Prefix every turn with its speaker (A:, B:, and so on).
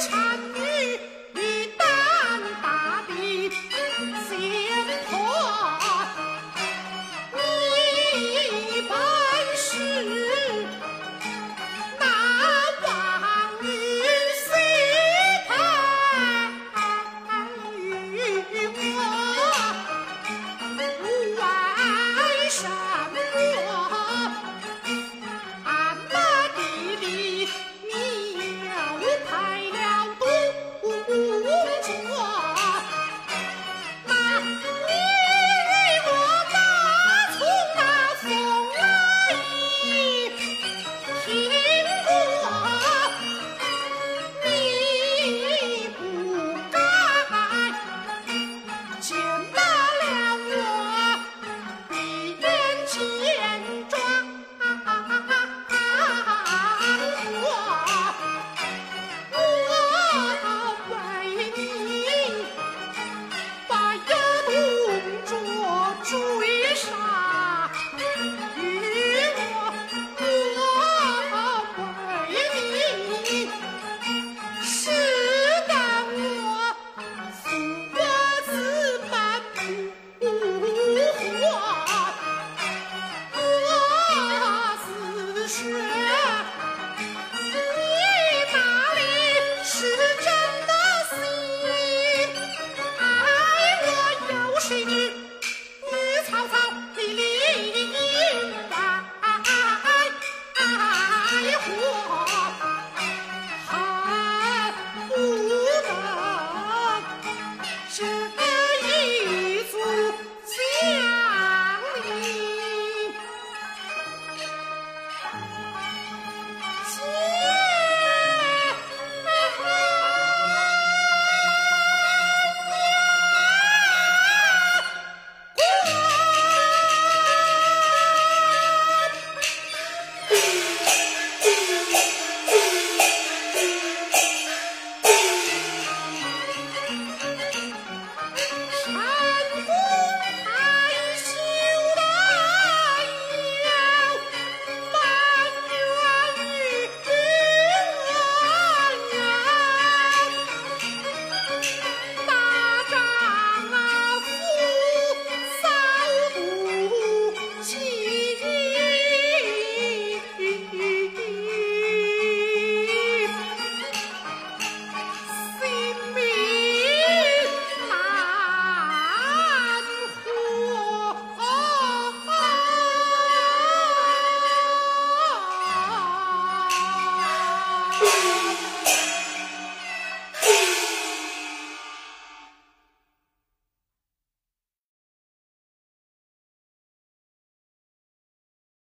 A: time. Bye.